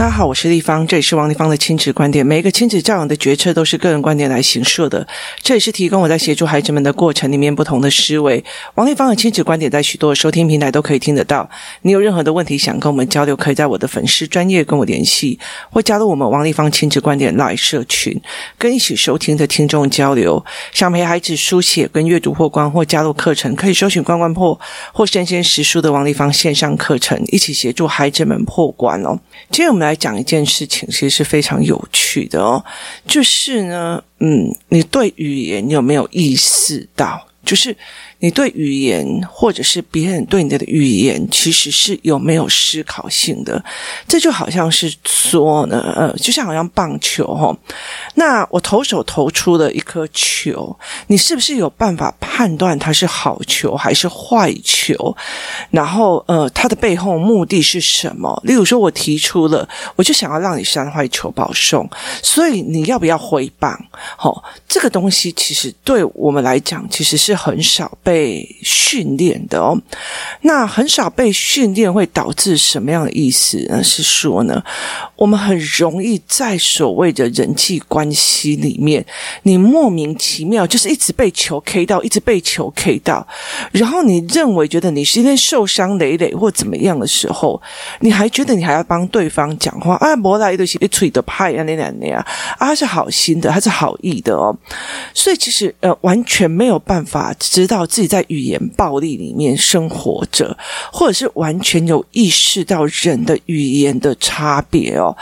大家好，我是丽芳，这里是王丽芳的亲子观点。每一个亲子教养的决策都是个人观点来形设的，这也是提供我在协助孩子们的过程里面不同的思维。王丽芳的亲子观点在许多收听平台都可以听得到。你有任何的问题想跟我们交流，可以在我的粉丝专业跟我联系，或加入我们王丽芳亲子观点来社群，跟一起收听的听众交流。想陪孩子书写跟阅读破关，或加入课程，可以搜寻关关破或生鲜识书的王丽芳线上课程，一起协助孩子们破关哦。今天我们来。来讲一件事情，其实是非常有趣的哦，就是呢，嗯，你对语言你有没有意识到？就是。你对语言，或者是别人对你的语言，其实是有没有思考性的？这就好像是说呢，呃，就像好像棒球齁，那我投手投出了一颗球，你是不是有办法判断它是好球还是坏球？然后，呃，它的背后目的是什么？例如说，我提出了，我就想要让你三坏球保送，所以你要不要挥棒？齁，这个东西其实对我们来讲，其实是很少被。被训练的哦，那很少被训练会导致什么样的意思呢？是说呢，我们很容易在所谓的人际关系里面，你莫名其妙就是一直被球 K 到，一直被球 K 到，然后你认为觉得你今天受伤累累或怎么样的时候，你还觉得你还要帮对方讲话啊？莫来的是一吹的派啊，那那那样啊，他是好心的，他是好意的哦，所以其实呃，完全没有办法知道自自己在语言暴力里面生活着，或者是完全有意识到人的语言的差别哦。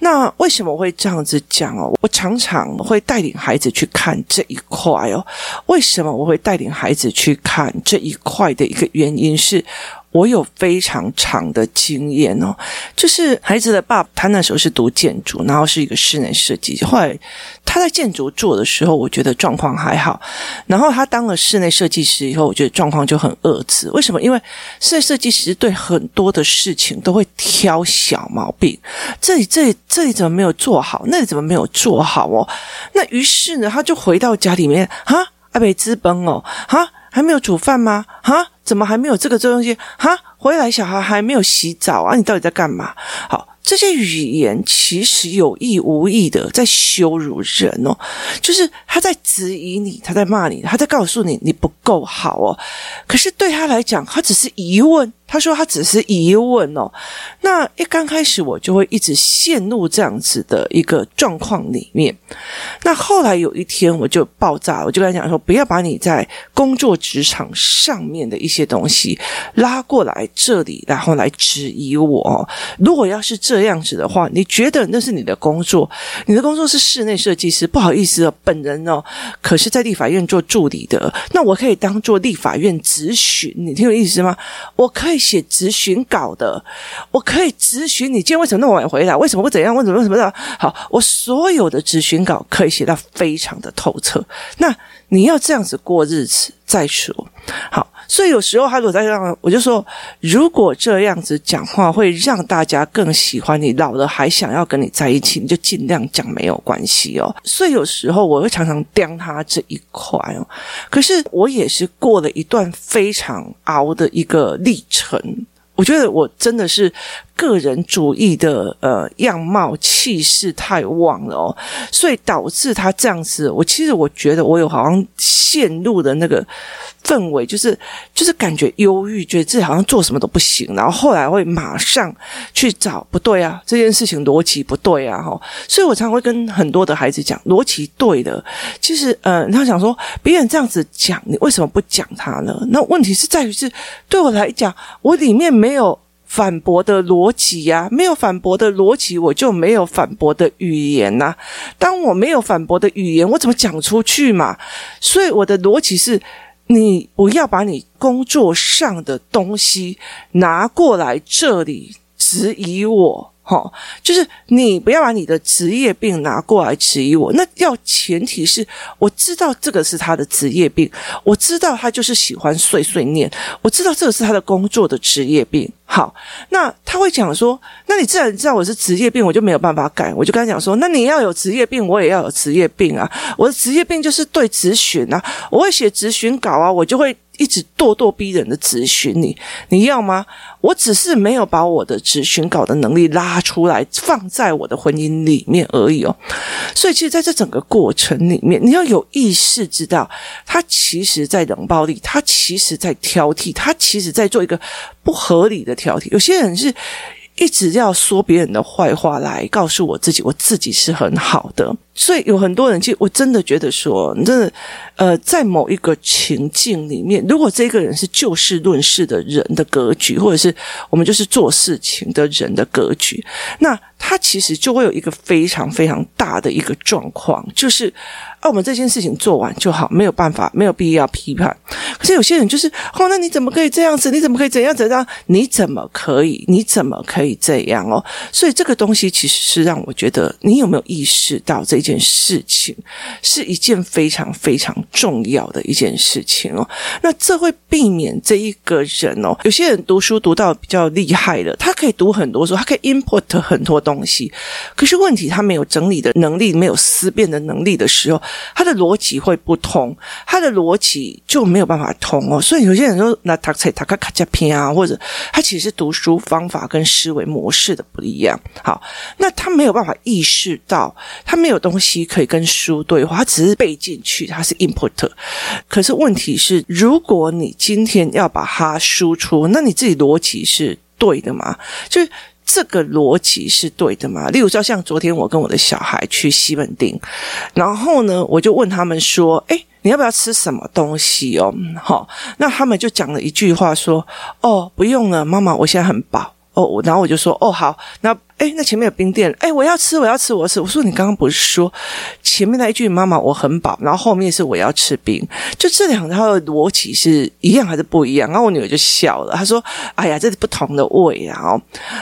那为什么会这样子讲哦？我常常会带领孩子去看这一块哦。为什么我会带领孩子去看这一块的一个原因是，我有非常长的经验哦，就是孩子的爸爸，他那时候是读建筑，然后是一个室内设计。后来他在建筑做的时候，我觉得状况还好。然后他当了室内设计师以后，我觉得状况就很恶质。为什么？因为室内设计师对很多的事情都会挑小毛病，这里这里这里怎么没有做好？那里怎么没有做好哦？那于是呢，他就回到家里面，哈，阿北资本哦，哈。还没有煮饭吗？哈，怎么还没有这个这东西？哈，回来小孩还没有洗澡啊？你到底在干嘛？好。这些语言其实有意无意的在羞辱人哦，就是他在质疑你，他在骂你，他在告诉你你不够好哦。可是对他来讲，他只是疑问。他说他只是疑问哦。那一刚开始我就会一直陷入这样子的一个状况里面。那后来有一天我就爆炸，我就跟他讲说，不要把你在工作职场上面的一些东西拉过来这里，然后来质疑我。如果要是这。样子的话，你觉得那是你的工作？你的工作是室内设计师，不好意思哦，本人哦，可是在立法院做助理的。那我可以当做立法院咨询，你听有意思吗？我可以写咨询稿的，我可以咨询你今天为什么那么晚回来？为什么会怎样？为什么为什么的？好，我所有的咨询稿可以写到非常的透彻。那你要这样子过日子再说。好。所以有时候他如果在让，我就说，如果这样子讲话会让大家更喜欢你，老了还想要跟你在一起，你就尽量讲没有关系哦。所以有时候我会常常刁他这一块哦。可是我也是过了一段非常熬的一个历程，我觉得我真的是。个人主义的呃样貌气势太旺了哦，所以导致他这样子。我其实我觉得我有好像陷入的那个氛围，就是就是感觉忧郁，觉得自己好像做什么都不行。然后后来会马上去找不对啊，这件事情逻辑不对啊，哈。所以我常常会跟很多的孩子讲，逻辑对的，其实呃，他想说别人这样子讲，你为什么不讲他呢？那问题是在于是对我来讲，我里面没有。反驳的逻辑呀，没有反驳的逻辑，我就没有反驳的语言呐。当我没有反驳的语言，我怎么讲出去嘛？所以我的逻辑是，你不要把你工作上的东西拿过来这里质疑我。好，就是你不要把你的职业病拿过来质疑我。那要前提是我知道这个是他的职业病，我知道他就是喜欢碎碎念，我知道这个是他的工作的职业病。好，那他会讲说，那你自然知道我是职业病，我就没有办法改。我就跟他讲说，那你要有职业病，我也要有职业病啊。我的职业病就是对质询啊，我会写质询稿啊，我就会。一直咄咄逼人的质询你，你要吗？我只是没有把我的质询稿的能力拉出来，放在我的婚姻里面而已哦。所以，其实在这整个过程里面，你要有意识知道，他其实在冷暴力，他其实在挑剔，他其实在做一个不合理的挑剔。有些人是。一直要说别人的坏话来告诉我自己，我自己是很好的。所以有很多人，其实我真的觉得说，你真的，呃，在某一个情境里面，如果这个人是就事论事的人的格局，或者是我们就是做事情的人的格局，那他其实就会有一个非常非常大的一个状况，就是。啊、我们这件事情做完就好，没有办法，没有必要批判。可是有些人就是，哦，那你怎么可以这样子？你怎么可以怎样怎样？你怎么可以？你怎么可以这样哦？所以这个东西其实是让我觉得，你有没有意识到这件事情是一件非常非常重要的一件事情哦？那这会避免这一个人哦，有些人读书读到比较厉害的，他可以读很多书，他可以 input 很多东。东西可是问题，他没有整理的能力，没有思辨的能力的时候。他的逻辑会不通，他的逻辑就没有办法通哦。所以有些人说，那他才他卡卡加偏啊，或者他其实读书方法跟思维模式的不一样。好，那他没有办法意识到，他没有东西可以跟书对话，他只是背进去，他是 input。可是问题是，如果你今天要把它输出，那你自己逻辑是对的吗？就是。这个逻辑是对的吗？例如说，像昨天我跟我的小孩去西门町，然后呢，我就问他们说：“哎，你要不要吃什么东西哦？”好，那他们就讲了一句话说：“哦，不用了，妈妈，我现在很饱。”哦，然后我就说：“哦，好，那。”哎，那前面有冰店，哎，我要吃，我要吃，我要吃。我说你刚刚不是说前面那一句“妈妈，我很饱”，然后后面是“我要吃冰”，就这两套的逻辑是一样还是不一样？然后我女儿就笑了，她说：“哎呀，这是不同的味啊！”，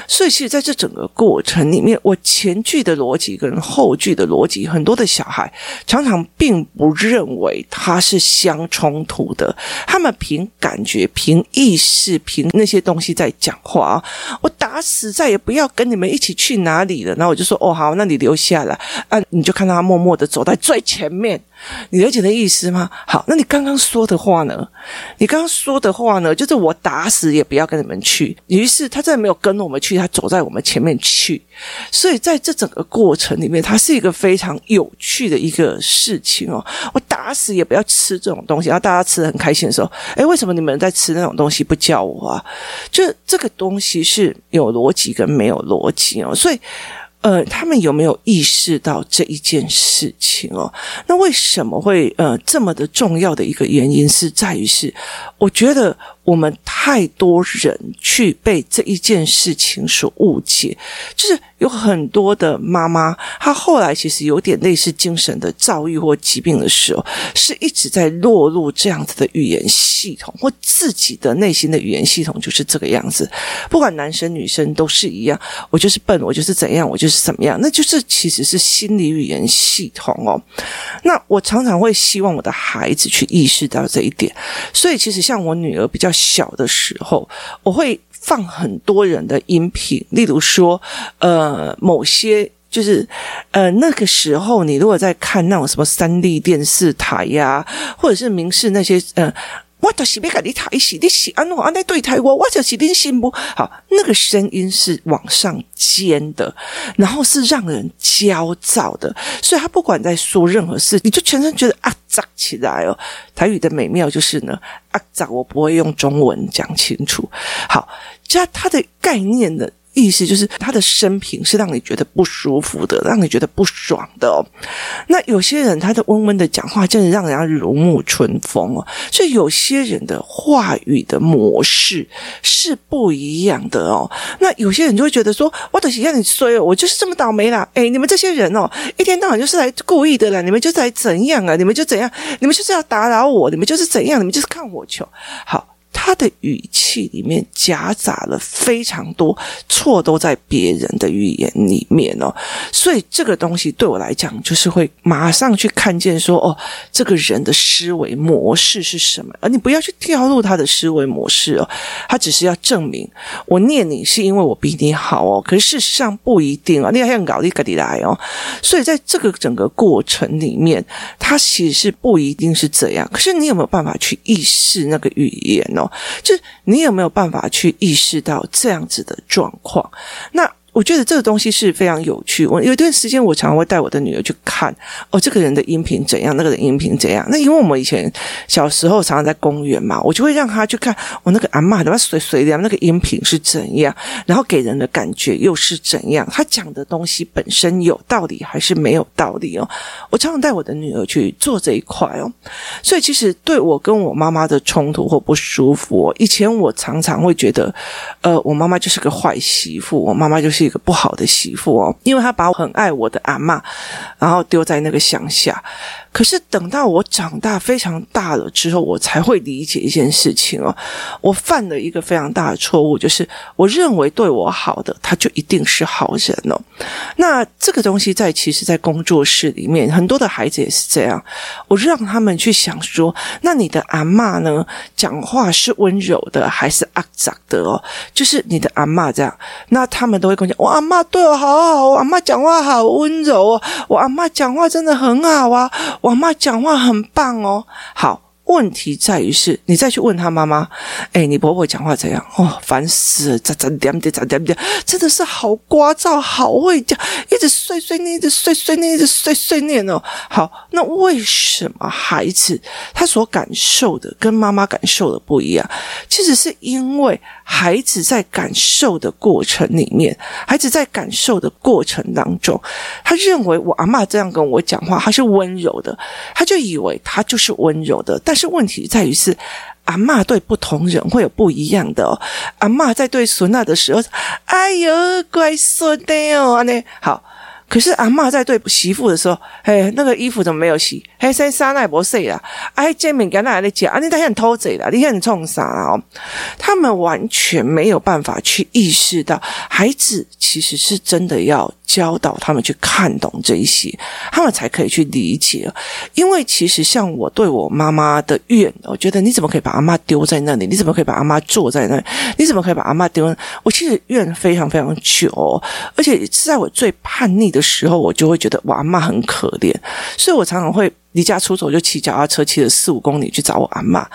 所以其实在这整个过程里面，我前句的逻辑跟后句的逻辑，很多的小孩常常并不认为它是相冲突的，他们凭感觉、凭意识、凭那些东西在讲话。我打死再也不要跟你们一。一起去哪里了？然后我就说：“哦，好，那你留下来啊！”你就看到他默默的走在最前面。你了解的意思吗？好，那你刚刚说的话呢？你刚刚说的话呢？就是我打死也不要跟你们去。于是他再没有跟我们去，他走在我们前面去。所以在这整个过程里面，它是一个非常有趣的一个事情哦。我打死也不要吃这种东西，然后大家吃得很开心的时候，诶，为什么你们在吃那种东西不叫我啊？就这个东西是有逻辑跟没有逻辑哦，所以。呃，他们有没有意识到这一件事情哦？那为什么会呃这么的重要的一个原因是在于是，我觉得。我们太多人去被这一件事情所误解，就是有很多的妈妈，她后来其实有点类似精神的躁郁或疾病的时候，是一直在落入这样子的语言系统，或自己的内心的语言系统就是这个样子。不管男生女生都是一样，我就是笨，我就是怎样，我就是怎么样，那就是其实是心理语言系统哦。那我常常会希望我的孩子去意识到这一点，所以其实像我女儿比较。小的时候，我会放很多人的音频，例如说，呃，某些就是，呃，那个时候你如果在看那种什么三 D 电视台呀，或者是明视那些，呃。我就是要跟你抬起，你是安怎安怎对待我，我就是你心不好。那个声音是往上尖的，然后是让人焦躁的，所以他不管在说任何事，你就全身觉得啊扎起来哦。台语的美妙就是呢，啊扎，我不会用中文讲清楚。好，加它的概念的。意思就是他的生平是让你觉得不舒服的，让你觉得不爽的哦。那有些人他的温温的讲话，真的让人家如沐春风哦。所以有些人的话语的模式是不一样的哦。那有些人就会觉得说：“我的天，你衰哦，我就是这么倒霉啦！”诶，你们这些人哦，一天到晚就是来故意的啦，你们就是来怎样啊？你们就怎样？你们就是要打扰我？你们就是怎样？你们就是看我球？好。他的语气里面夹杂了非常多错，都在别人的语言里面哦。所以这个东西对我来讲，就是会马上去看见说，哦，这个人的思维模式是什么？而你不要去跳入他的思维模式哦，他只是要证明我念你是因为我比你好哦。可是事实上不一定啊，你还要搞一个你来哦。所以在这个整个过程里面，他其实是不一定是这样。可是你有没有办法去意识那个语言哦？就是你有没有办法去意识到这样子的状况？那。我觉得这个东西是非常有趣。我有一段时间，我常常会带我的女儿去看哦，这个人的音频怎样，那个人音频怎样。那因为我们以前小时候常常在公园嘛，我就会让她去看我、那个阿嬷的水水的那个音频是怎样，然后给人的感觉又是怎样。他讲的东西本身有道理还是没有道理哦？我常常带我的女儿去做这一块哦。所以其实对我跟我妈妈的冲突或不舒服，以前我常常会觉得，呃，我妈妈就是个坏媳妇，我妈妈就是。一个不好的媳妇哦，因为她把我很爱我的阿嬷，然后丢在那个乡下。可是等到我长大非常大了之后，我才会理解一件事情哦。我犯了一个非常大的错误，就是我认为对我好的他就一定是好人哦。那这个东西在其实，在工作室里面，很多的孩子也是这样。我让他们去想说，那你的阿嬷呢？讲话是温柔的还是阿杂的哦？就是你的阿嬷这样，那他们都会跟：我阿嬷对我好好，我阿嬷讲话好温柔哦，我阿嬷讲话真的很好啊。我阿妈讲话很棒哦，好。问题在于是，你再去问他妈妈，哎，你婆婆讲话怎样？哦，烦死了，咋咋点点咋点点，真的是好聒噪，好会讲，一直碎碎念，一直碎碎念，一直碎碎念哦。好，那为什么孩子他所感受的跟妈妈感受的不一样？其实是因为孩子在感受的过程里面，孩子在感受的过程当中，他认为我阿嬷这样跟我讲话，他是温柔的，他就以为他就是温柔的，但是。问题在于是，阿嬷对不同人会有不一样的哦。阿嬷在对孙娜的时候，哎呦，乖孙的哦，好。可是阿嬷在对媳妇的时候，嘿，那个衣服怎么没有洗？嘿，晒衫那也不晒啦。哎，见面跟他来讲，啊，你他很偷贼啦，你很冲啥哦？他们完全没有办法去意识到，孩子其实是真的要教导他们去看懂这一些，他们才可以去理解。因为其实像我对我妈妈的怨，我觉得你怎么可以把阿嬷丢在那里？你怎么可以把阿嬷坐在那里？你怎么可以把阿嬷丢？我其实怨非常非常久，而且是在我最叛逆的时候，我就会觉得我阿妈很可怜，所以我常常会离家出走，就骑脚踏车骑了四五公里去找我阿妈。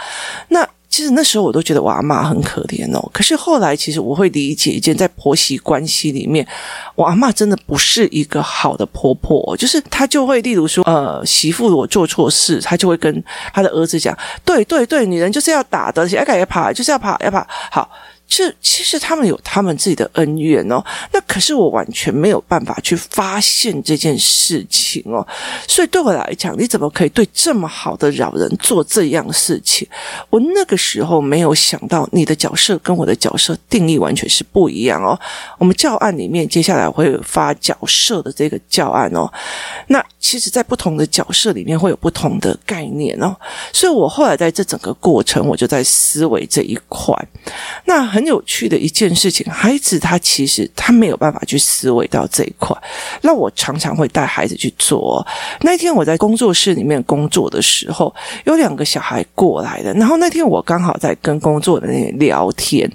那其实那时候我都觉得我阿妈很可怜哦。可是后来，其实我会理解一件，在婆媳关系里面，我阿妈真的不是一个好的婆婆，就是她就会，例如说，呃，媳妇我做错事，她就会跟她的儿子讲，对对对，女人就是要打的，而且要改要跑，就是要跑要跑，好。这其实他们有他们自己的恩怨哦，那可是我完全没有办法去发现这件事情哦，所以对我来讲，你怎么可以对这么好的老人做这样事情？我那个时候没有想到你的角色跟我的角色定义完全是不一样哦。我们教案里面接下来会发角色的这个教案哦，那其实，在不同的角色里面会有不同的概念哦，所以我后来在这整个过程，我就在思维这一块，那。很有趣的一件事情，孩子他其实他没有办法去思维到这一块。那我常常会带孩子去做。那天我在工作室里面工作的时候，有两个小孩过来的。然后那天我刚好在跟工作的人聊天。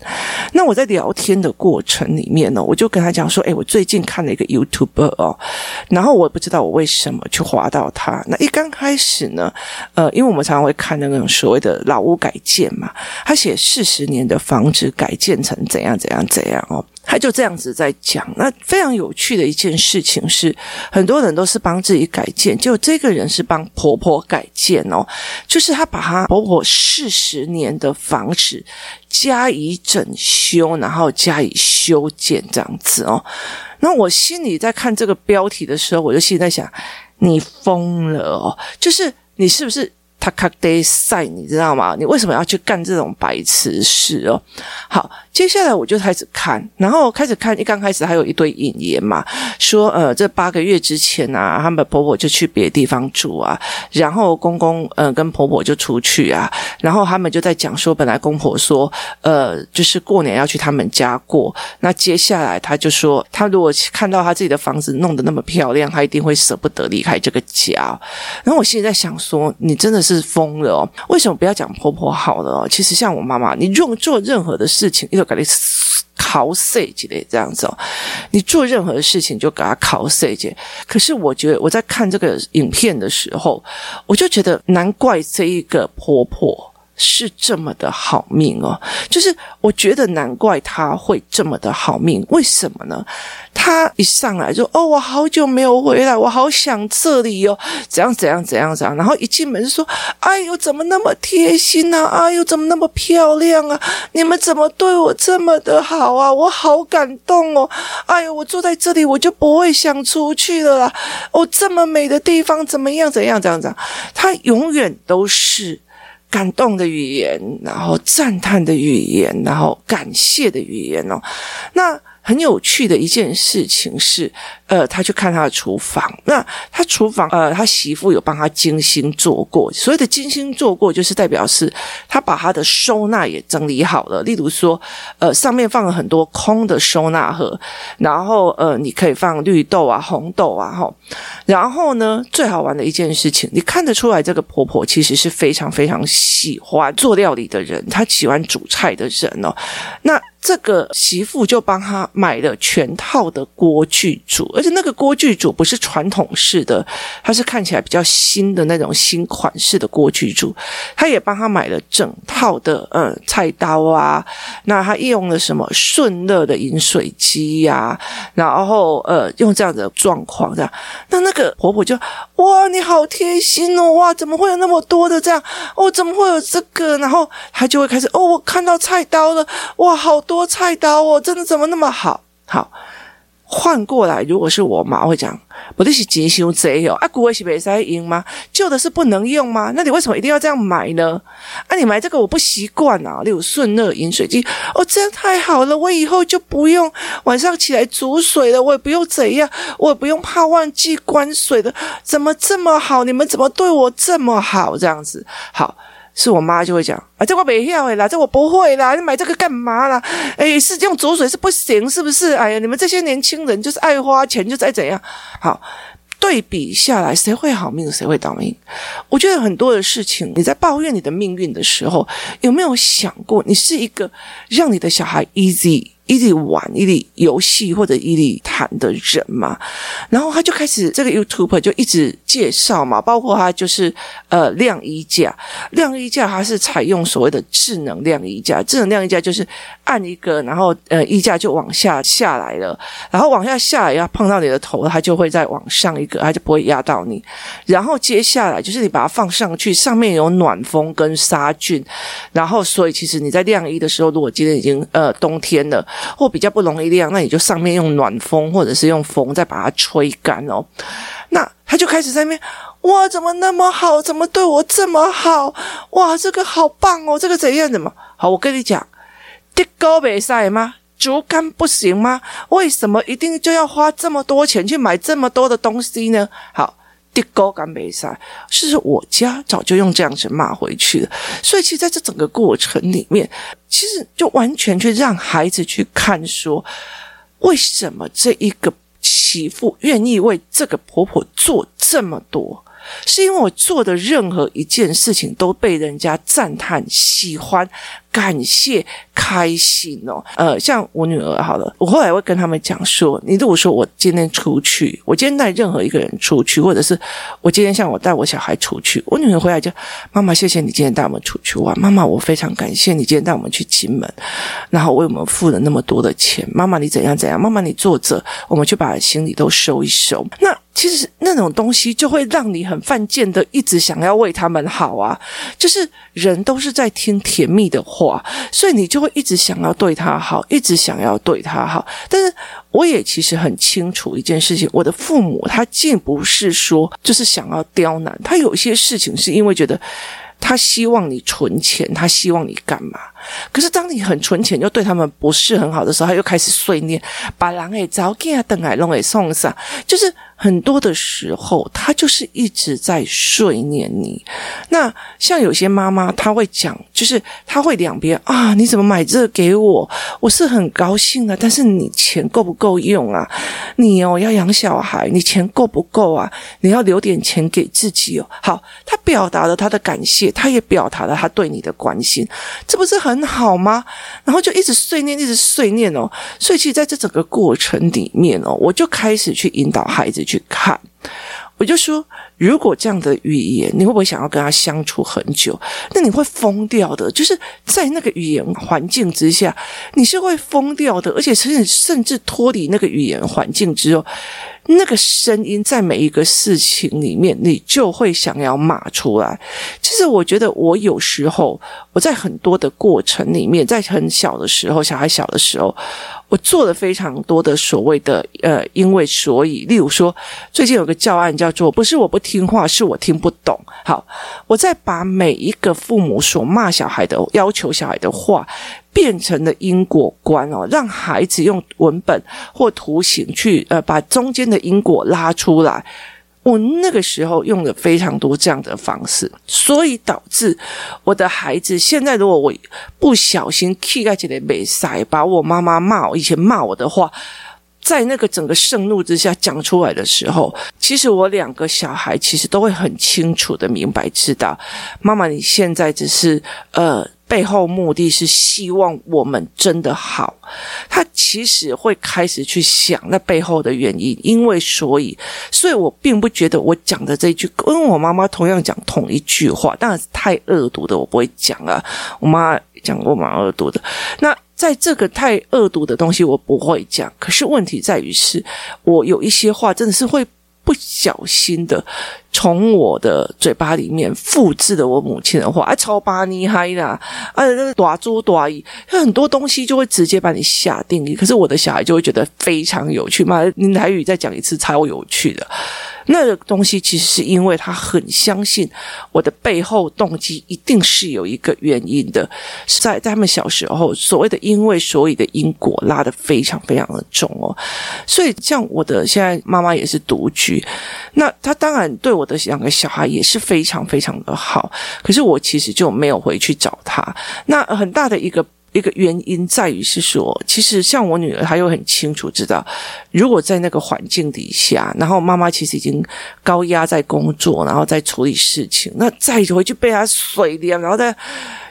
那我在聊天的过程里面呢，我就跟他讲说：“哎，我最近看了一个 YouTube 哦，然后我不知道我为什么去划到他。那一刚开始呢，呃，因为我们常常会看那种所谓的老屋改建嘛，他写四十年的房子改。建成怎样怎样怎样哦，他就这样子在讲。那非常有趣的一件事情是，很多人都是帮自己改建，就这个人是帮婆婆改建哦，就是他把他婆婆四十年的房子加以整修，然后加以修建这样子哦。那我心里在看这个标题的时候，我就心里在想：你疯了哦！就是你是不是？他卡得赛，你知道吗？你为什么要去干这种白痴事哦？好。接下来我就开始看，然后开始看，一刚开始还有一堆引言嘛，说呃，这八个月之前啊，他们婆婆就去别的地方住啊，然后公公呃跟婆婆就出去啊，然后他们就在讲说，本来公婆说呃，就是过年要去他们家过，那接下来他就说，他如果看到他自己的房子弄得那么漂亮，他一定会舍不得离开这个家。然后我心里在想说，你真的是是疯了哦，为什么不要讲婆婆好了哦？其实像我妈妈，你用做任何的事情，给你考碎之类这样子哦，你做任何的事情就给他考碎姐。可是我觉得我在看这个影片的时候，我就觉得难怪这一个婆婆。是这么的好命哦，就是我觉得难怪他会这么的好命，为什么呢？他一上来就哦，我好久没有回来，我好想这里哦，怎样怎样怎样怎样，然后一进门就说，哎呦，怎么那么贴心啊？哎呦，怎么那么漂亮啊？你们怎么对我这么的好啊？我好感动哦！哎呦，我坐在这里我就不会想出去了啦。哦，这么美的地方，怎么样？怎样？怎样？怎样？他永远都是。感动的语言，然后赞叹的语言，然后感谢的语言哦，那。很有趣的一件事情是，呃，他去看他的厨房。那他厨房，呃，他媳妇有帮他精心做过。所谓的精心做过，就是代表是他把他的收纳也整理好了。例如说，呃，上面放了很多空的收纳盒，然后呃，你可以放绿豆啊、红豆啊，哈。然后呢，最好玩的一件事情，你看得出来，这个婆婆其实是非常非常喜欢做料理的人，她喜欢煮菜的人哦。那这个媳妇就帮他买了全套的锅具煮，而且那个锅具组不是传统式的，它是看起来比较新的那种新款式的锅具组。他也帮他买了整套的嗯菜刀啊，那他用了什么顺乐的饮水机呀、啊，然后呃用这样的状况这样，那那个婆婆就哇你好贴心哦，哇怎么会有那么多的这样哦，怎么会有这个？然后他就会开始哦，我看到菜刀了，哇好。多菜刀哦，真的怎么那么好？好，换过来，如果是我妈会讲，我的是精修贼哦，啊，古威是没塞用吗？旧的是不能用吗？那你为什么一定要这样买呢？啊，你买这个我不习惯啊，例如顺乐饮水机，哦，这样太好了，我以后就不用晚上起来煮水了，我也不用怎样，我也不用怕忘记关水了，怎么这么好？你们怎么对我这么好？这样子，好。是我妈就会讲啊，这我没要诶啦，这我不会啦，你买这个干嘛啦？哎，是用煮水是不行，是不是？哎呀，你们这些年轻人就是爱花钱，就再怎样？好，对比下来，谁会好命，谁会倒霉？我觉得很多的事情，你在抱怨你的命运的时候，有没有想过，你是一个让你的小孩 easy？一直玩一直游戏或者一直谈的人嘛，然后他就开始这个 YouTube 就一直介绍嘛，包括他就是呃晾衣架，晾衣架它是采用所谓的智能晾衣架，智能晾衣架就是按一个，然后呃衣架就往下下来了，然后往下下来要碰到你的头，它就会再往上一个，它就不会压到你。然后接下来就是你把它放上去，上面有暖风跟杀菌，然后所以其实你在晾衣的时候，如果今天已经呃冬天了。或比较不容易晾，那你就上面用暖风或者是用风再把它吹干哦。那他就开始在那边，哇，怎么那么好？怎么对我这么好？哇，这个好棒哦！这个怎样？怎么好？我跟你讲，地沟没晒吗？竹竿不行吗？为什么一定就要花这么多钱去买这么多的东西呢？好。的高干没晒，是我家早就用这样子骂回去了。所以，其实在这整个过程里面，其实就完全去让孩子去看说，为什么这一个媳妇愿意为这个婆婆做这么多。是因为我做的任何一件事情都被人家赞叹、喜欢、感谢、开心哦。呃，像我女儿好了，我后来会跟他们讲说：你如果说我今天出去，我今天带任何一个人出去，或者是我今天像我带我小孩出去，我女儿回来就妈妈，谢谢你今天带我们出去玩。妈妈，我非常感谢你今天带我们去金门，然后为我们付了那么多的钱。妈妈，你怎样怎样？妈妈，你坐着，我们去把行李都收一收。那。其实那种东西就会让你很犯贱的，一直想要为他们好啊。就是人都是在听甜蜜的话。话，所以你就会一直想要对他好，一直想要对他好。但是我也其实很清楚一件事情，我的父母他既不是说就是想要刁难，他有些事情是因为觉得。他希望你存钱，他希望你干嘛？可是当你很存钱，又对他们不是很好的时候，他又开始碎念，把狼给早给啊，等来弄给送上，就是。很多的时候，他就是一直在碎念你。那像有些妈妈，她会讲，就是她会两边啊，你怎么买这个给我？我是很高兴的，但是你钱够不够用啊？你哦要养小孩，你钱够不够啊？你要留点钱给自己哦。好，他表达了他的感谢，他也表达了他对你的关心，这不是很好吗？然后就一直碎念，一直碎念哦。所以其实在这整个过程里面哦，我就开始去引导孩子。去看，我就说，如果这样的语言，你会不会想要跟他相处很久？那你会疯掉的。就是在那个语言环境之下，你是会疯掉的，而且甚至甚至脱离那个语言环境之后。那个声音在每一个事情里面，你就会想要骂出来。其实我觉得，我有时候我在很多的过程里面，在很小的时候，小孩小的时候，我做了非常多的所谓的呃，因为所以，例如说，最近有个教案叫做“不是我不听听话，是我听不懂”。好，我在把每一个父母所骂小孩的、要求小孩的话。变成了因果观哦，让孩子用文本或图形去呃把中间的因果拉出来。我那个时候用了非常多这样的方式，所以导致我的孩子现在如果我不小心气在这里被塞，把我妈妈骂我以前骂我的话，在那个整个盛怒之下讲出来的时候，其实我两个小孩其实都会很清楚的明白知道，妈妈你现在只是呃。背后目的是希望我们真的好，他其实会开始去想那背后的原因，因为所以，所以我并不觉得我讲的这一句跟我妈妈同样讲同一句话，当然是太恶毒的，我不会讲啊。我妈讲过蛮恶毒的，那在这个太恶毒的东西我不会讲。可是问题在于是，我有一些话真的是会不小心的。从我的嘴巴里面复制了我母亲的话，啊，超巴尼嗨啦，啊，那个大猪大姨，很多东西就会直接把你下定义。可是我的小孩就会觉得非常有趣嘛，你台语再讲一次，超有趣的。那个东西其实是因为他很相信我的背后动机一定是有一个原因的，在在他们小时候所谓的因为所以的因果拉得非常非常的重哦，所以像我的现在妈妈也是独居，那她当然对我。的两个小孩也是非常非常的好，可是我其实就没有回去找他。那很大的一个一个原因在于是说，其实像我女儿，她又很清楚知道，如果在那个环境底下，然后妈妈其实已经高压在工作，然后在处理事情，那再回去被她水电，然后再，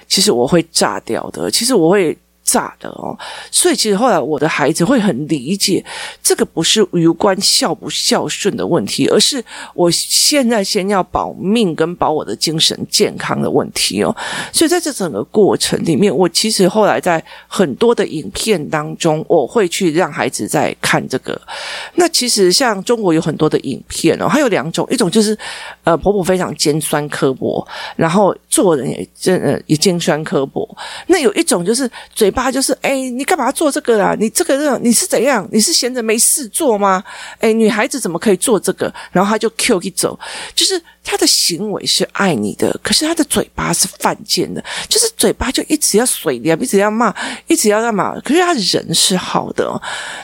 其实我会炸掉的。其实我会。炸的哦，所以其实后来我的孩子会很理解，这个不是无关孝不孝顺的问题，而是我现在先要保命跟保我的精神健康的问题哦。所以在这整个过程里面，我其实后来在很多的影片当中，我会去让孩子在看这个。那其实像中国有很多的影片哦，还有两种，一种就是呃婆婆非常尖酸刻薄，然后做人也真呃也尖酸刻薄。那有一种就是嘴巴。他就是哎，你干嘛做这个啦？你这个人你是怎样？你是闲着没事做吗？哎，女孩子怎么可以做这个？然后他就 Q 一走，就是。他的行为是爱你的，可是他的嘴巴是犯贱的，就是嘴巴就一直要水你，一直要骂，一直要干嘛？可是他人是好的，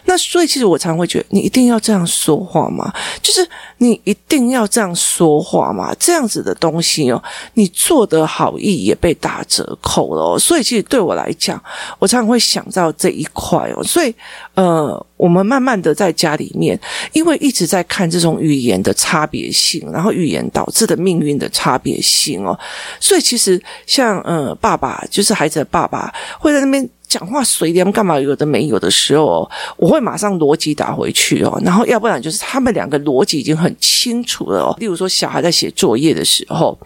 那所以其实我常会觉得，你一定要这样说话吗？就是你一定要这样说话吗？这样子的东西哦，你做的好意也被打折扣了。所以其实对我来讲，我常常会想到这一块哦。所以呃，我们慢慢的在家里面，因为一直在看这种语言的差别性，然后语言导致的命运的差别性哦，所以其实像呃爸爸，就是孩子的爸爸，会在那边讲话随便干嘛有的没有的时候，我会马上逻辑打回去哦，然后要不然就是他们两个逻辑已经很清楚了哦。例如说，小孩在写作业的时候，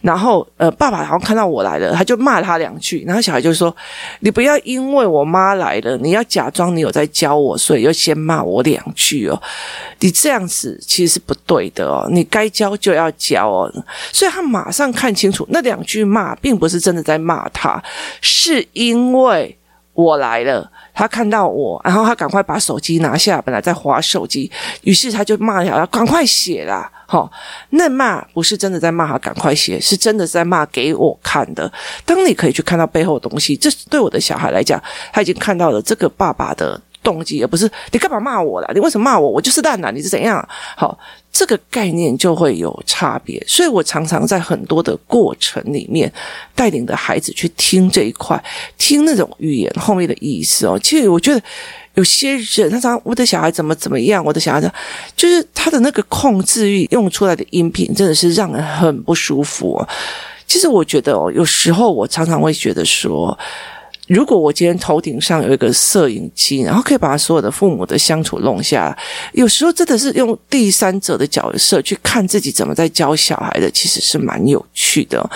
然后呃，爸爸好像看到我来了，他就骂他两句，然后小孩就说：“你不要因为我妈来了，你要假装你有在教我，所以又先骂我两句哦。你这样子其实是不对的哦，你该教就要教哦。”所以他马上看清楚，那两句骂并不是真的在骂他，是因为。我来了，他看到我，然后他赶快把手机拿下，本来在划手机，于是他就骂他，赶快写啦！哦，那骂不是真的在骂他，赶快写，是真的在骂给我看的。当你可以去看到背后的东西，这是对我的小孩来讲，他已经看到了这个爸爸的动机，而不是你干嘛骂我啦？你为什么骂我？我就是烂啦！你是怎样？好。这个概念就会有差别，所以我常常在很多的过程里面带领的孩子去听这一块，听那种语言后面的意思哦。其实我觉得有些人他常我的小孩怎么怎么样，我的小孩就是他的那个控制欲用出来的音频真的是让人很不舒服。其实我觉得哦，有时候我常常会觉得说。如果我今天头顶上有一个摄影机，然后可以把他所有的父母的相处弄下来，有时候真的是用第三者的角色去看自己怎么在教小孩的，其实是蛮有趣的。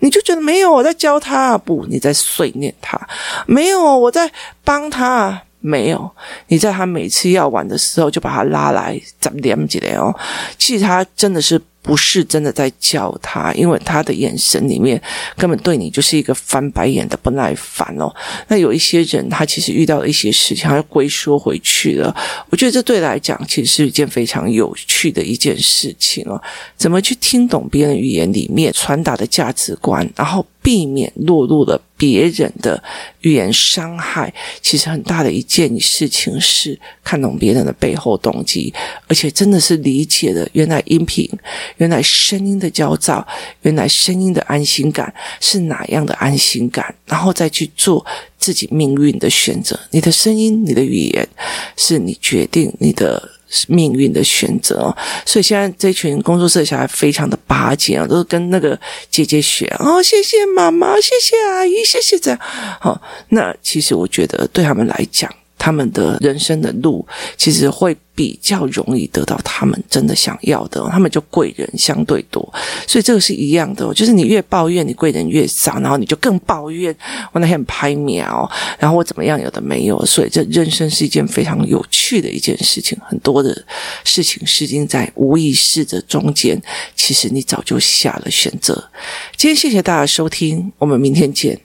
你就觉得没有我在教他，不，你在碎念他；没有我在帮他，没有你在他每次要玩的时候就把他拉来咱们连起来哦。其实他真的是。不是真的在叫他，因为他的眼神里面根本对你就是一个翻白眼的不耐烦哦。那有一些人，他其实遇到了一些事情，他要归缩回去了。我觉得这对来讲，其实是一件非常有趣的一件事情哦。怎么去听懂别人语言里面传达的价值观，然后避免落入了别人的语言伤害。其实很大的一件事情是看懂别人的背后动机，而且真的是理解了原来音频。原来声音的焦躁，原来声音的安心感是哪样的安心感？然后再去做自己命运的选择。你的声音，你的语言，是你决定你的命运的选择。所以现在这群工作室小孩非常的巴结啊，都是跟那个姐姐学哦，谢谢妈妈，谢谢阿姨，谢谢这样。好，那其实我觉得对他们来讲。他们的人生的路其实会比较容易得到他们真的想要的，他们就贵人相对多，所以这个是一样的，就是你越抱怨，你贵人越少，然后你就更抱怨，我那天拍苗，然后我怎么样，有的没有，所以这人生是一件非常有趣的一件事情，很多的事情是已经在无意识的中间，其实你早就下了选择。今天谢谢大家收听，我们明天见。